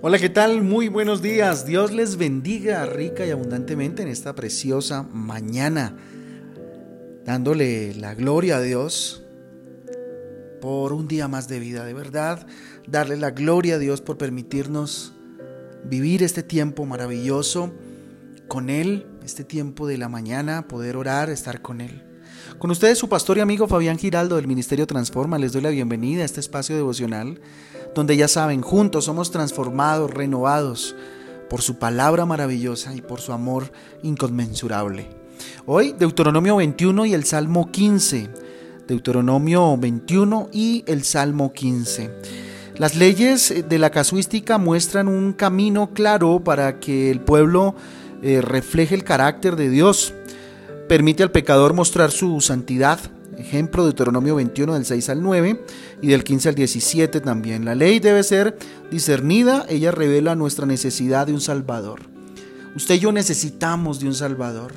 Hola, ¿qué tal? Muy buenos días. Dios les bendiga rica y abundantemente en esta preciosa mañana, dándole la gloria a Dios por un día más de vida, de verdad, darle la gloria a Dios por permitirnos vivir este tiempo maravilloso con Él, este tiempo de la mañana, poder orar, estar con Él. Con ustedes su pastor y amigo Fabián Giraldo del Ministerio Transforma, les doy la bienvenida a este espacio devocional donde ya saben, juntos somos transformados, renovados por su palabra maravillosa y por su amor inconmensurable. Hoy Deuteronomio 21 y el Salmo 15. Deuteronomio 21 y el Salmo 15. Las leyes de la casuística muestran un camino claro para que el pueblo eh, refleje el carácter de Dios. Permite al pecador mostrar su santidad, ejemplo Deuteronomio 21 del 6 al 9 y del 15 al 17 también. La ley debe ser discernida, ella revela nuestra necesidad de un Salvador. Usted y yo necesitamos de un Salvador.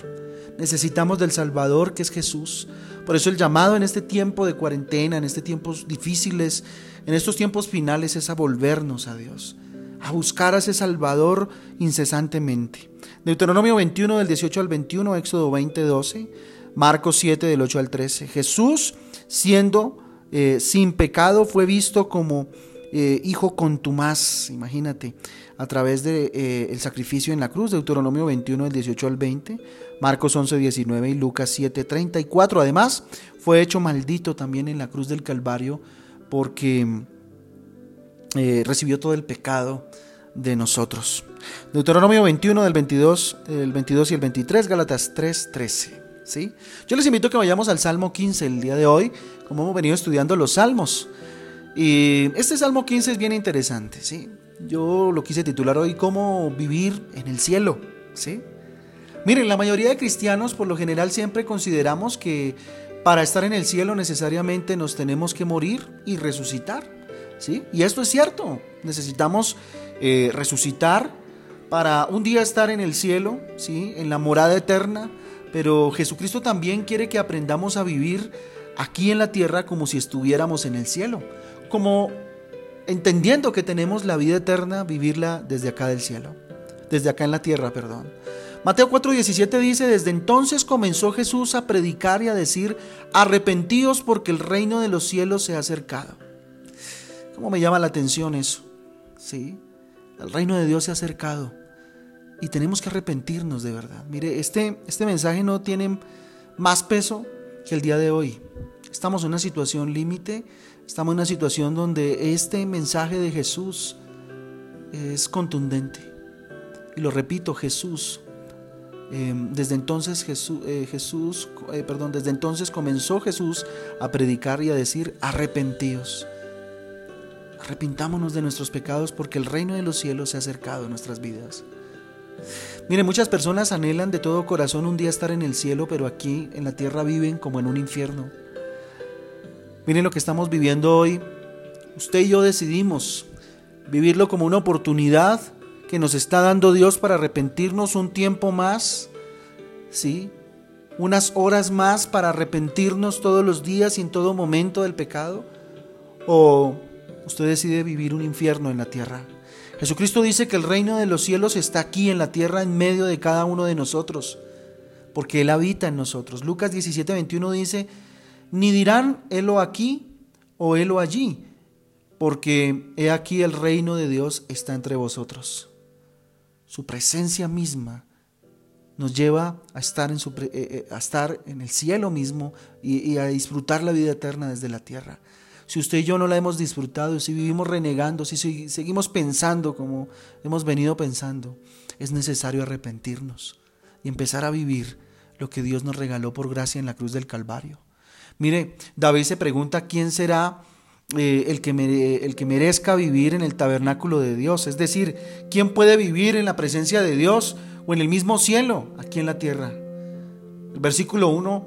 Necesitamos del Salvador que es Jesús. Por eso el llamado en este tiempo de cuarentena, en estos tiempos difíciles, en estos tiempos finales es a volvernos a Dios, a buscar a ese Salvador incesantemente. Deuteronomio 21 del 18 al 21, Éxodo 20, 12. Marcos 7 del 8 al 13. Jesús, siendo eh, sin pecado, fue visto como eh, hijo contumaz, imagínate, a través del de, eh, sacrificio en la cruz, Deuteronomio 21 del 18 al 20, Marcos 11, 19 y Lucas 7, 34. Además, fue hecho maldito también en la cruz del Calvario porque recibió todo el pecado de nosotros. Deuteronomio 21 del 22, el 22 y el 23, Gálatas 3, 13. Yo les invito a que vayamos al Salmo 15 el día de hoy, como hemos venido estudiando los salmos. Y este Salmo 15 es bien interesante, ¿sí? Yo lo quise titular hoy Cómo vivir en el cielo, ¿sí? Miren, la mayoría de cristianos por lo general siempre consideramos que para estar en el cielo necesariamente nos tenemos que morir y resucitar, ¿sí? Y esto es cierto, necesitamos eh, resucitar para un día estar en el cielo, ¿sí? En la morada eterna, pero Jesucristo también quiere que aprendamos a vivir aquí en la tierra como si estuviéramos en el cielo, como entendiendo que tenemos la vida eterna, vivirla desde acá del cielo, desde acá en la tierra, perdón. Mateo 4:17 dice, desde entonces comenzó Jesús a predicar y a decir, arrepentíos porque el reino de los cielos se ha acercado. ¿Cómo me llama la atención eso? Sí, el reino de Dios se ha acercado y tenemos que arrepentirnos de verdad. Mire, este, este mensaje no tiene más peso que el día de hoy. Estamos en una situación límite, estamos en una situación donde este mensaje de Jesús es contundente. Y lo repito, Jesús, em, desde entonces Jesús, eh, Jesús eh, perdón, desde entonces comenzó Jesús a predicar y a decir, arrepentíos. Arrepintámonos de nuestros pecados porque el reino de los cielos se ha acercado a nuestras vidas. Mire, muchas personas anhelan de todo corazón un día estar en el cielo, pero aquí en la tierra viven como en un infierno. Miren lo que estamos viviendo hoy. Usted y yo decidimos vivirlo como una oportunidad que nos está dando Dios para arrepentirnos un tiempo más, ¿sí? Unas horas más para arrepentirnos todos los días y en todo momento del pecado. O usted decide vivir un infierno en la tierra. Jesucristo dice que el reino de los cielos está aquí en la tierra en medio de cada uno de nosotros, porque Él habita en nosotros. Lucas 17, 21 dice, ni dirán helo aquí o helo allí, porque he aquí el reino de Dios está entre vosotros. Su presencia misma nos lleva a estar en, su, eh, eh, a estar en el cielo mismo y, y a disfrutar la vida eterna desde la tierra si usted y yo no la hemos disfrutado, si vivimos renegando, si seguimos pensando como hemos venido pensando, es necesario arrepentirnos y empezar a vivir lo que Dios nos regaló por gracia en la cruz del Calvario. Mire, David se pregunta quién será eh, el, que el que merezca vivir en el tabernáculo de Dios, es decir, quién puede vivir en la presencia de Dios o en el mismo cielo aquí en la tierra. El versículo 1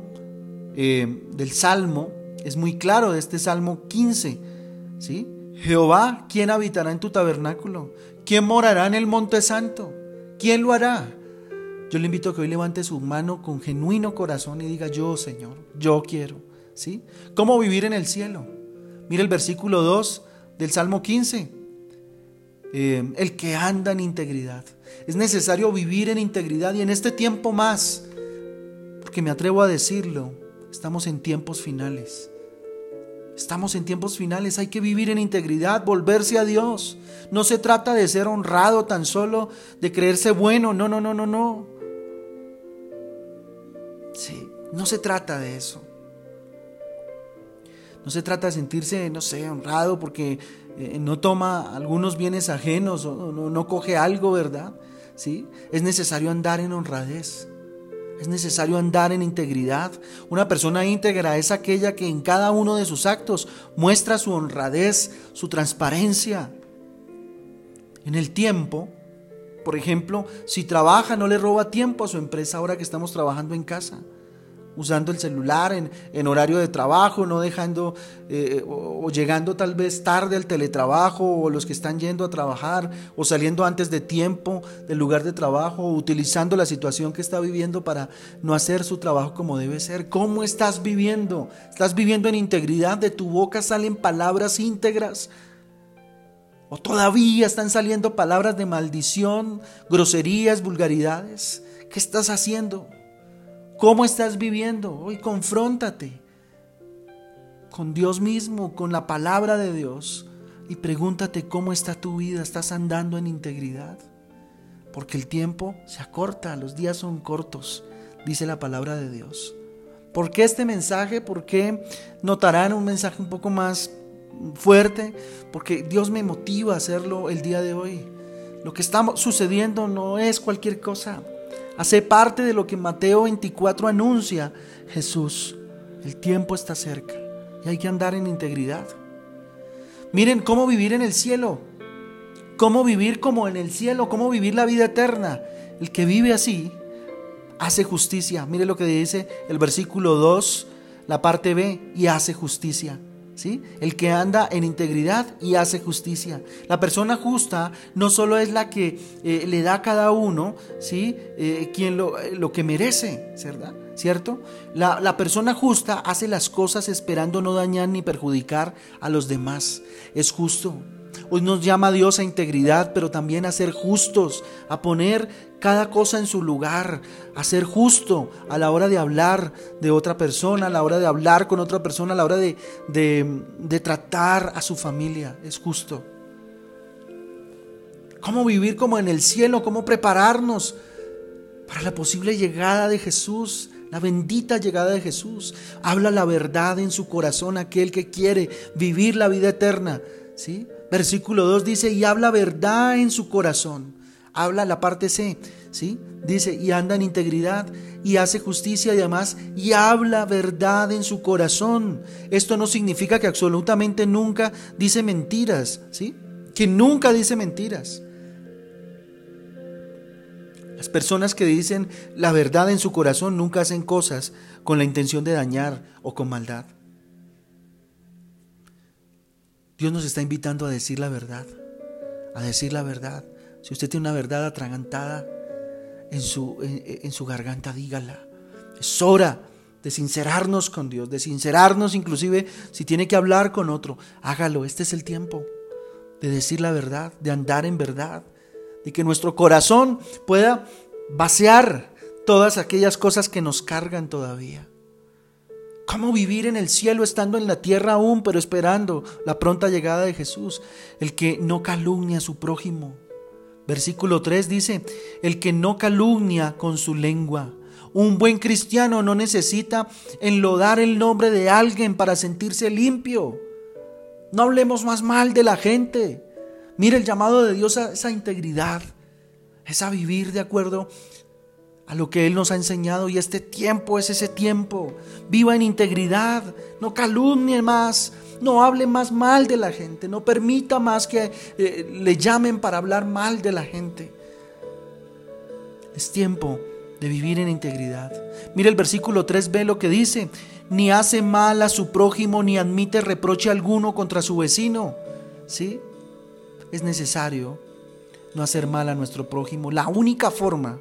eh, del Salmo es muy claro este Salmo 15. ¿sí? Jehová, ¿quién habitará en tu tabernáculo? ¿Quién morará en el monte santo? ¿Quién lo hará? Yo le invito a que hoy levante su mano con genuino corazón y diga, yo Señor, yo quiero. ¿Sí? ¿Cómo vivir en el cielo? Mire el versículo 2 del Salmo 15. eh, el que anda en integridad. Es necesario vivir en integridad y en este tiempo más, porque me atrevo a decirlo, estamos en tiempos finales. Estamos en tiempos finales, hay que vivir en integridad, volverse a Dios. No se trata de ser honrado tan solo, de creerse bueno, no, no, no, no, no. Sí, no se trata de eso. No se trata de sentirse, no sé, honrado porque eh, no toma algunos bienes ajenos o no, no coge algo, ¿verdad? ¿Sí? Es necesario andar en honradez. Es necesario andar en integridad. Una persona íntegra es aquella que en cada uno de sus actos muestra su honradez, su transparencia. En el tiempo, por ejemplo, si trabaja, no le roba tiempo a su empresa ahora que estamos trabajando en casa usando el celular en, horario de trabajo, no dejando eh, o, llegando tal vez tarde al teletrabajo, o los que están yendo a trabajar, o saliendo antes de tiempo del lugar de trabajo, o utilizando la situación que está viviendo para no hacer su trabajo como debe ser. ¿Cómo estás viviendo? ¿Estás viviendo en integridad? ¿De tu boca salen palabras íntegras? ¿O todavía están saliendo palabras de maldición, groserías, vulgaridades? ¿Qué estás haciendo? ¿Cómo estás viviendo? Hoy confróntate con Dios mismo, con la palabra de Dios y pregúntate cómo está tu vida, estás andando en integridad. Porque el tiempo se acorta, los días son cortos, dice la palabra de Dios. ¿Por qué este mensaje? ¿Por qué notarán un mensaje un poco más fuerte? Porque Dios me motiva a hacerlo el día de hoy. Lo que está sucediendo no es cualquier cosa. Hace parte de lo que Mateo 24 anuncia Jesús. El tiempo está cerca y hay que andar en integridad. Miren cómo vivir en el cielo. Cómo vivir como en el cielo, cómo vivir la vida eterna. El que vive así hace justicia. Mire lo que dice el versículo 2, la parte B, y hace justicia. El que anda en integridad y hace justicia. La persona justa no solo es la que eh, le da a cada uno, ¿sí? Eh, quien lo, eh, lo, que merece, ¿verdad? ¿Cierto? La persona justa hace las cosas esperando no dañar ni perjudicar a los demás. Es justo. Hoy nos llama Dios a integridad, pero también a ser justos, a poner cada cosa en su lugar, a ser justo a la hora de hablar de otra persona, a la hora de hablar con otra persona, a la hora de, de, tratar a su familia. Es justo. ¿Cómo vivir como en el cielo? ¿Cómo prepararnos para la posible llegada de Jesús? La bendita llegada de Jesús. Habla la verdad en su corazón aquel que quiere vivir la vida eterna. ¿Sí? Versículo 2 dice, y habla verdad en su corazón. Habla la parte C, ¿sí? Dice, y anda en integridad y hace justicia y además, y habla verdad en su corazón. Esto no significa que absolutamente nunca dice mentiras, ¿sí? Que nunca dice mentiras. Las personas que dicen la verdad en su corazón nunca hacen cosas con la intención de dañar o con maldad. Dios nos está invitando a decir la verdad, a decir la verdad. Si usted tiene una verdad atragantada en su, en, su garganta, dígala. Es hora de sincerarnos con Dios, de sincerarnos inclusive si tiene que hablar con otro, hágalo. Este es el tiempo de decir la verdad, de andar en verdad, de que nuestro corazón pueda vaciar todas aquellas cosas que nos cargan todavía. ¿Cómo vivir en el cielo estando en la tierra aún, pero esperando la pronta llegada de Jesús? El que no calumnia a su prójimo. Versículo 3 dice, el que no calumnia con su lengua. Un buen cristiano no necesita enlodar el nombre de alguien para sentirse limpio. No hablemos más mal de la gente. Mire el llamado de Dios a esa integridad, es a vivir de acuerdo a lo que Él nos ha enseñado y este tiempo es ese tiempo. Viva en integridad, no calumnie más, no hable más mal de la gente, no permita más que eh, le llamen para hablar mal de la gente. Es tiempo de vivir en integridad. Mire el versículo 3 ve lo que dice, ni hace mal a su prójimo ni admite reproche alguno contra su vecino. ¿Sí? Es necesario no hacer mal a nuestro prójimo. La única forma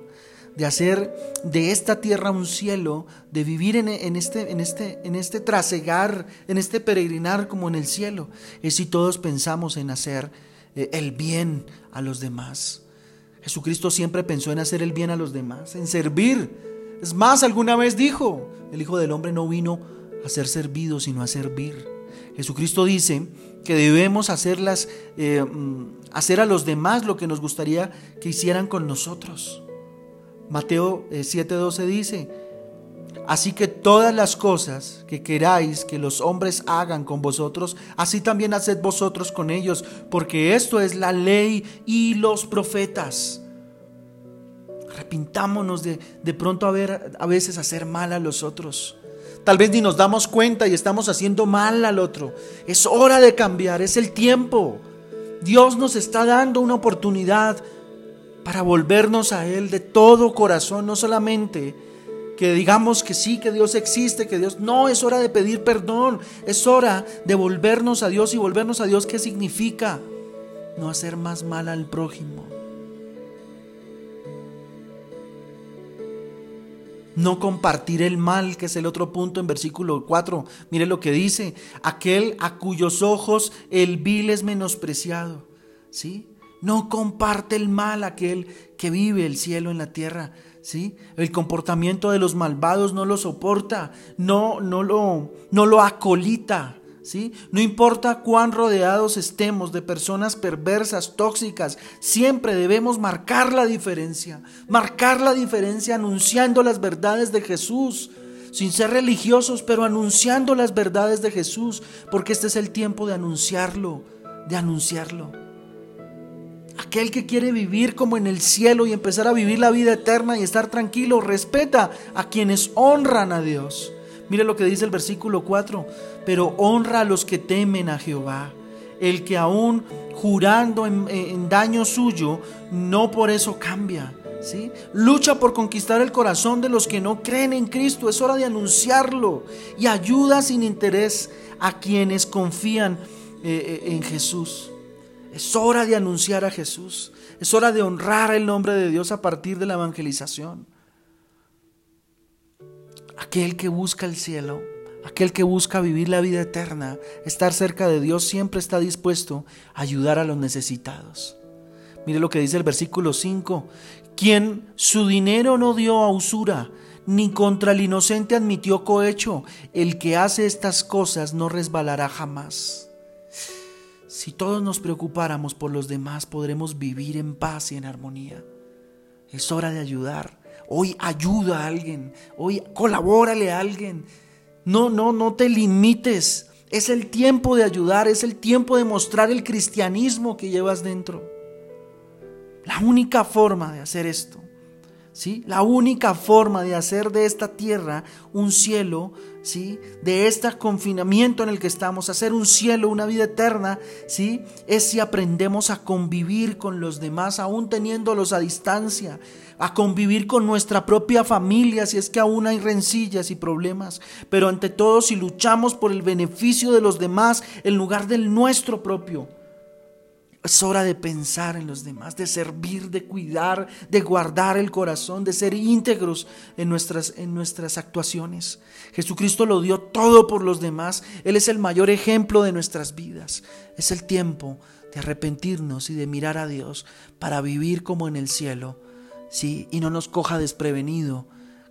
de hacer de esta tierra un cielo, de vivir en, este, en, este, en este trasegar, en este peregrinar como en el cielo, es si todos pensamos en hacer eh, el bien a los demás. Jesucristo siempre pensó en hacer el bien a los demás, en servir. Es más, alguna vez dijo, el Hijo del Hombre no vino a ser servido, sino a servir. Jesucristo dice que debemos hacerlas, eh, mm, hacer a los demás lo que nos gustaría que hicieran con nosotros. Mateo 7:12 eh, dice, Así que todas las cosas que queráis que los hombres hagan con vosotros, así también haced vosotros con ellos, porque esto es la ley y los profetas. Arrepintámonos de, de pronto a, ver, a veces hacer mal a los otros. Tal vez ni nos damos cuenta y estamos haciendo mal al otro. Es hora de cambiar, es el tiempo. Dios nos está dando una oportunidad para volvernos a Él de todo corazón, no solamente que digamos que sí, que Dios existe, que Dios... No, es hora de pedir perdón, es hora de volvernos a Dios y volvernos a Dios, ¿qué significa? No hacer más mal al prójimo. No compartir el mal, que es el otro punto en versículo 4. Mire lo que dice, aquel a cuyos ojos el vil es menospreciado. ¿Sí? No comparte el mal aquel que vive el cielo en la tierra. ¿sí? El comportamiento de los malvados no lo soporta, no, no, lo, no lo acolita. ¿Sí? No importa cuán rodeados estemos de personas perversas, tóxicas, siempre debemos marcar la diferencia, marcar la diferencia anunciando las verdades de Jesús, sin ser religiosos, pero anunciando las verdades de Jesús, porque este es el tiempo de anunciarlo, de anunciarlo. Aquel que quiere vivir como en el cielo y empezar a vivir la vida eterna y estar tranquilo, respeta a quienes honran a Dios. Mire lo que dice el versículo 4, pero honra a los que temen a Jehová. El que aún jurando en, daño suyo, no por eso cambia. ¿sí? Lucha por conquistar el corazón de los que no creen en Cristo. Es hora de anunciarlo y ayuda sin interés a quienes confían eh, eh, en Jesús. Es hora de anunciar a Jesús. Es hora de honrar el nombre de Dios a partir de la evangelización. Aquel que busca el cielo, aquel que busca vivir la vida eterna, estar cerca de Dios, siempre está dispuesto a ayudar a los necesitados. Mire lo que dice el versículo 5. Quien su dinero no dio a usura, ni contra el inocente admitió cohecho, el que hace estas cosas no resbalará jamás. Si todos nos preocupáramos por los demás, podremos vivir en paz y en armonía. Es hora de ayudar. Hoy ayuda a alguien. Hoy colabórale a alguien. No, no, no te limites. Es el tiempo de ayudar, es el tiempo de mostrar el cristianismo que llevas dentro. La única forma de hacer esto La única forma de hacer de esta tierra un cielo, ¿sí? De este confinamiento en el que estamos, hacer un cielo, una vida eterna, ¿sí? Es si aprendemos a convivir con los demás, aún teniéndolos a distancia, a convivir con nuestra propia familia, si es que aún hay rencillas y problemas, pero ante todo si luchamos por el beneficio de los demás en lugar del nuestro propio. Es hora de pensar en los demás, de servir, de cuidar, de guardar el corazón, de ser íntegros en nuestras, en nuestras actuaciones. Jesucristo lo dio todo por los demás. Él es el mayor ejemplo de nuestras vidas. Es el tiempo de arrepentirnos y de mirar a Dios para vivir como en el cielo. ¿sí? Y no nos coja desprevenido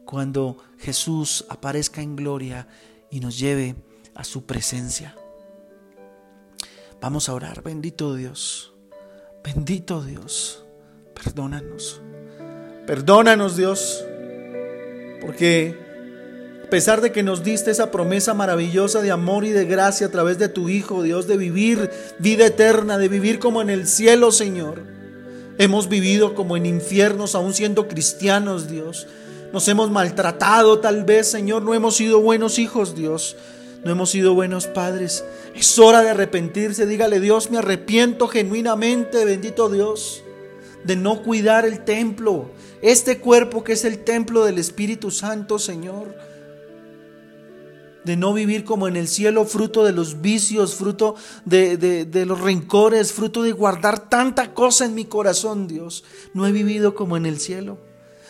cuando Jesús aparezca en gloria y nos lleve a su presencia. Vamos a orar, bendito Dios, bendito Dios, perdónanos, perdónanos Dios, porque a pesar de que nos diste esa promesa maravillosa de amor y de gracia a través de tu Hijo, Dios, de vivir vida eterna, de vivir como en el cielo, Señor, hemos vivido como en infiernos, aún siendo cristianos, Dios. Nos hemos maltratado tal vez, Señor, no hemos sido buenos hijos, Dios no hemos sido buenos padres. Es hora de arrepentirse. Dígale, Dios, me arrepiento genuinamente, bendito Dios, de no cuidar el templo. Este cuerpo que es el templo del Espíritu Santo, Señor. De no vivir como en el cielo, fruto de los vicios, fruto de, de los rencores, fruto de guardar tanta cosa en mi corazón, Dios. No he vivido como en el cielo.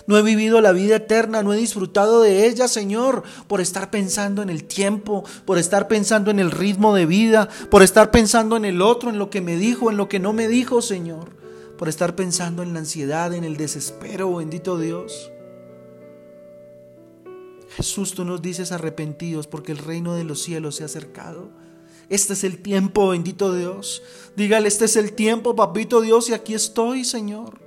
No he vivido la vida eterna, no he disfrutado de ella, Señor, por estar pensando en el tiempo, por estar pensando en el ritmo de vida, por estar pensando en el otro, en lo que me dijo, en lo que no me dijo, Señor, por estar pensando en la ansiedad, en el desespero, bendito Dios. Jesús, tú nos dices arrepentidos porque el reino de los cielos se ha acercado. Este es el tiempo, bendito Dios. Dígale, este es el tiempo, papito Dios, y aquí estoy, Señor.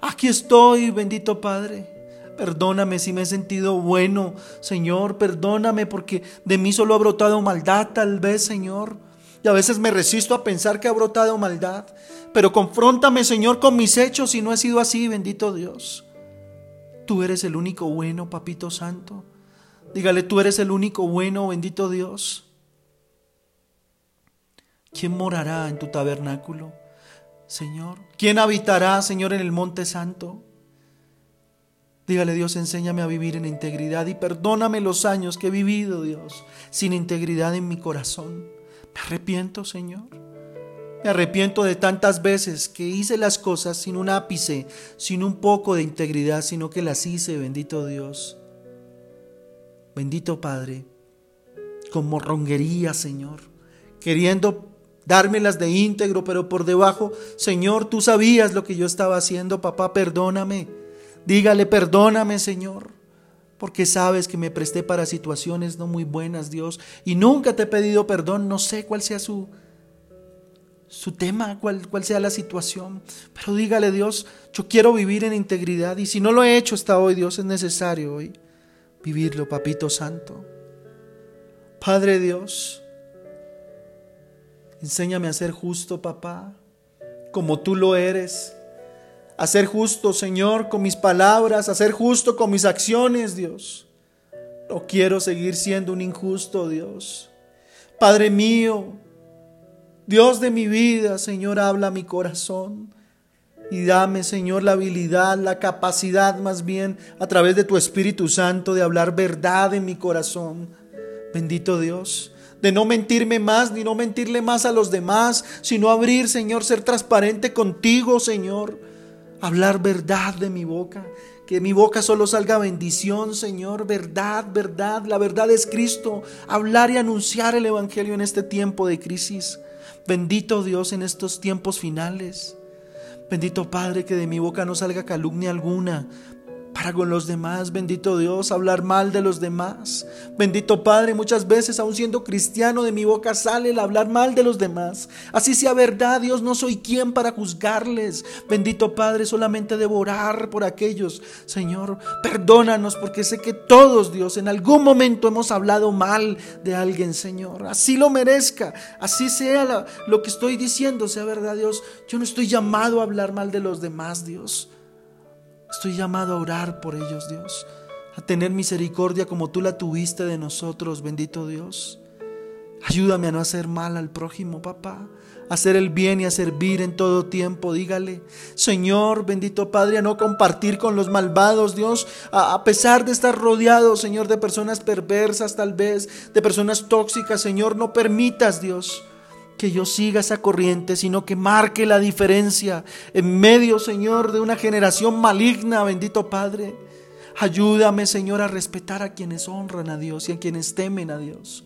Aquí estoy, bendito Padre. Perdóname si me he sentido bueno, Señor. Perdóname porque de mí solo ha brotado maldad, tal vez, Señor. Y a veces me resisto a pensar que ha brotado maldad. Pero confróntame, Señor, con mis hechos si no ha sido así, bendito Dios. Tú eres el único bueno, Papito Santo. Dígale, tú eres el único bueno, bendito Dios. ¿Quién morará en tu tabernáculo, Señor? ¿Quién habitará, Señor, en el monte santo? Dígale, Dios, enséñame a vivir en integridad y perdóname los años que he vivido, Dios, sin integridad en mi corazón. Me arrepiento, Señor. Me arrepiento de tantas veces que hice las cosas sin un ápice, sin un poco de integridad, sino que las hice, bendito Dios. Bendito Padre, con morronguería, Señor, queriendo dármelas de íntegro, pero por debajo, Señor, tú sabías lo que yo estaba haciendo, papá, perdóname. Dígale, perdóname, Señor, porque sabes que me presté para situaciones no muy buenas, Dios, y nunca te he pedido perdón, no sé cuál sea su su tema, cuál, cuál sea la situación, pero dígale, Dios, yo quiero vivir en integridad y si no lo he hecho hasta hoy, Dios, es necesario hoy vivirlo, papito santo. Padre Dios, Enséñame a ser justo, papá, como tú lo eres. A ser justo, Señor, con mis palabras, a ser justo con mis acciones, Dios. No quiero seguir siendo un injusto, Dios. Padre mío, Dios de mi vida, Señor, habla a mi corazón. Y dame, Señor, la habilidad, la capacidad más bien, a través de tu Espíritu Santo, de hablar verdad en mi corazón. Bendito Dios de no mentirme más ni no mentirle más a los demás, sino abrir, Señor, ser transparente contigo, Señor. Hablar verdad de mi boca, que mi boca solo salga bendición, Señor, verdad, verdad, la verdad es Cristo. Hablar y anunciar el Evangelio en este tiempo de crisis. Bendito Dios en estos tiempos finales. Bendito Padre, que de mi boca no salga calumnia alguna, para con los demás, bendito Dios, hablar mal de los demás. Bendito Padre, muchas veces, aun siendo cristiano, de mi boca sale el hablar mal de los demás. Así sea verdad, Dios, no soy quien para juzgarles. Bendito Padre, solamente devorar por aquellos. Señor, perdónanos porque sé que todos, Dios, en algún momento hemos hablado mal de alguien, Señor. Así lo merezca, así sea lo que estoy diciendo, sea verdad, Dios. Yo no estoy llamado a hablar mal de los demás, Dios. Estoy llamado a orar por ellos, Dios, a tener misericordia como tú la tuviste de nosotros, bendito Dios. Ayúdame a no hacer mal al prójimo, papá, a hacer el bien y a servir en todo tiempo. Dígale, Señor, bendito Padre, a no compartir con los malvados, Dios, a, a, pesar de estar rodeado, Señor, de personas perversas tal vez, de personas tóxicas, Señor, no permitas, Dios, que yo siga esa corriente, sino que marque la diferencia en medio, Señor, de una generación maligna, bendito Padre. Ayúdame, Señor, a respetar a quienes honran a Dios y a quienes temen a Dios.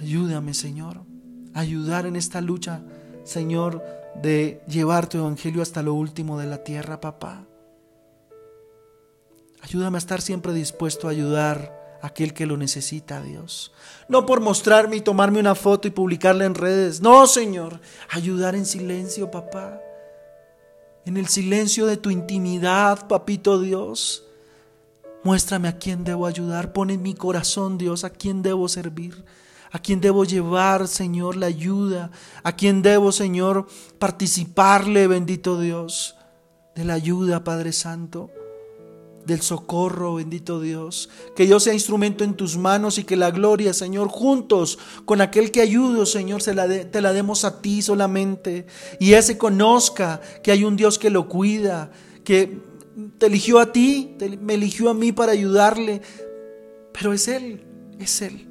Ayúdame, Señor, a ayudar en esta lucha, Señor, de llevar tu evangelio hasta lo último de la tierra, papá. Ayúdame a estar siempre dispuesto a ayudar aquel que lo necesita, Dios. No por mostrarme y tomarme una foto y publicarla en redes. No, Señor. Ayudar en silencio, papá. En el silencio de tu intimidad, papito Dios. Muéstrame a quién debo ayudar. Pon en mi corazón, Dios, a quién debo servir. A quién debo llevar, Señor, la ayuda. A quién debo, Señor, participarle, bendito Dios, de la ayuda, Padre Santo del socorro, bendito Dios. Que yo sea instrumento en tus manos y que la gloria, Señor, juntos con aquel que ayudo, Señor, se la te la demos a ti solamente. Y ese conozca que hay un Dios que lo cuida, que te eligió a ti, me eligió a mí para ayudarle. Pero es Él, es Él.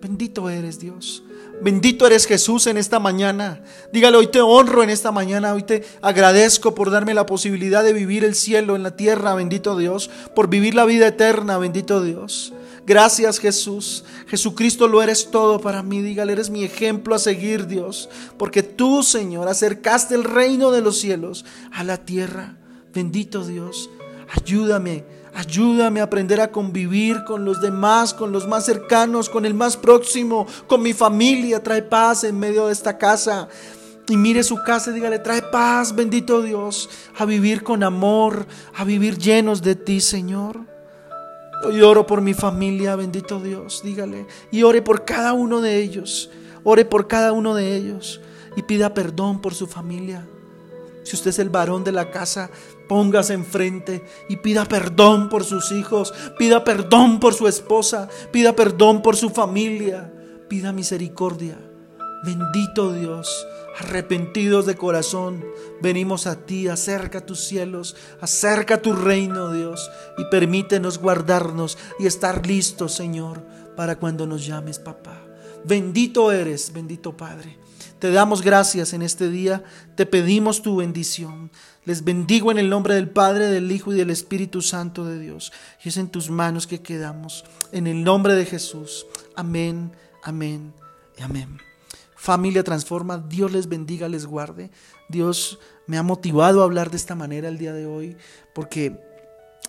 Bendito eres Dios. Bendito eres Jesús en esta mañana. Dígale, hoy te honro en esta mañana, hoy te agradezco por darme la posibilidad de vivir el cielo en la tierra, bendito Dios, por vivir la vida eterna, bendito Dios. Gracias Jesús. Jesucristo lo eres todo para mí. Dígale, eres mi ejemplo a seguir, Dios. Porque tú, Señor, acercaste el reino de los cielos a la tierra. Bendito Dios. Ayúdame Ayúdame a aprender a convivir con los demás, con los más cercanos, con el más próximo, con mi familia. Trae paz en medio de esta casa. Y mire su casa y dígale, trae paz, bendito Dios, a vivir con amor, a vivir llenos de ti, Señor. Hoy oro por mi familia, bendito Dios, dígale. Y ore por cada uno de ellos. Ore por cada uno de ellos. Y pida perdón por su familia. Si usted es el varón de la casa, póngase enfrente y pida perdón por sus hijos, pida perdón por su esposa, pida perdón por su familia, pida misericordia. Bendito Dios, arrepentidos de corazón, venimos a ti, acerca tus cielos, acerca tu reino, Dios, y permítenos guardarnos y estar listos, Señor, para cuando nos llames, papá. Bendito eres, bendito Padre. Te damos gracias en este día, te pedimos tu bendición. Les bendigo en el nombre del Padre, del Hijo y del Espíritu Santo de Dios. Y es en tus manos que quedamos. En el nombre de Jesús. Amén, amén y amén. Familia Transforma, Dios les bendiga, les guarde. Dios me ha motivado a hablar de esta manera el día de hoy porque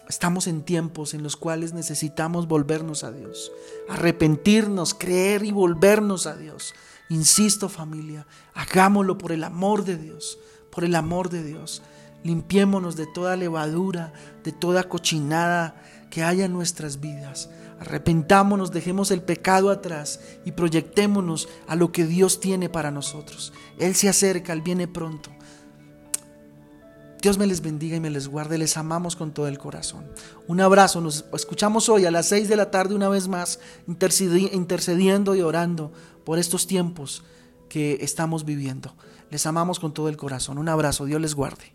estamos en tiempos en los cuales necesitamos volvernos a Dios, arrepentirnos, creer y volvernos a Dios. Insisto familia, hagámoslo por el amor de Dios, por el amor de Dios. Limpiémonos de toda levadura, de toda cochinada que haya en nuestras vidas. Arrepentámonos, dejemos el pecado atrás y proyectémonos a lo que Dios tiene para nosotros. Él se acerca, Él viene pronto. Dios me les bendiga y me les guarde. Les amamos con todo el corazón. Un abrazo. Nos escuchamos hoy a las 6 de la tarde una vez más, intercediendo y orando por estos tiempos que estamos viviendo. Les amamos con todo el corazón. Un abrazo. Dios les guarde.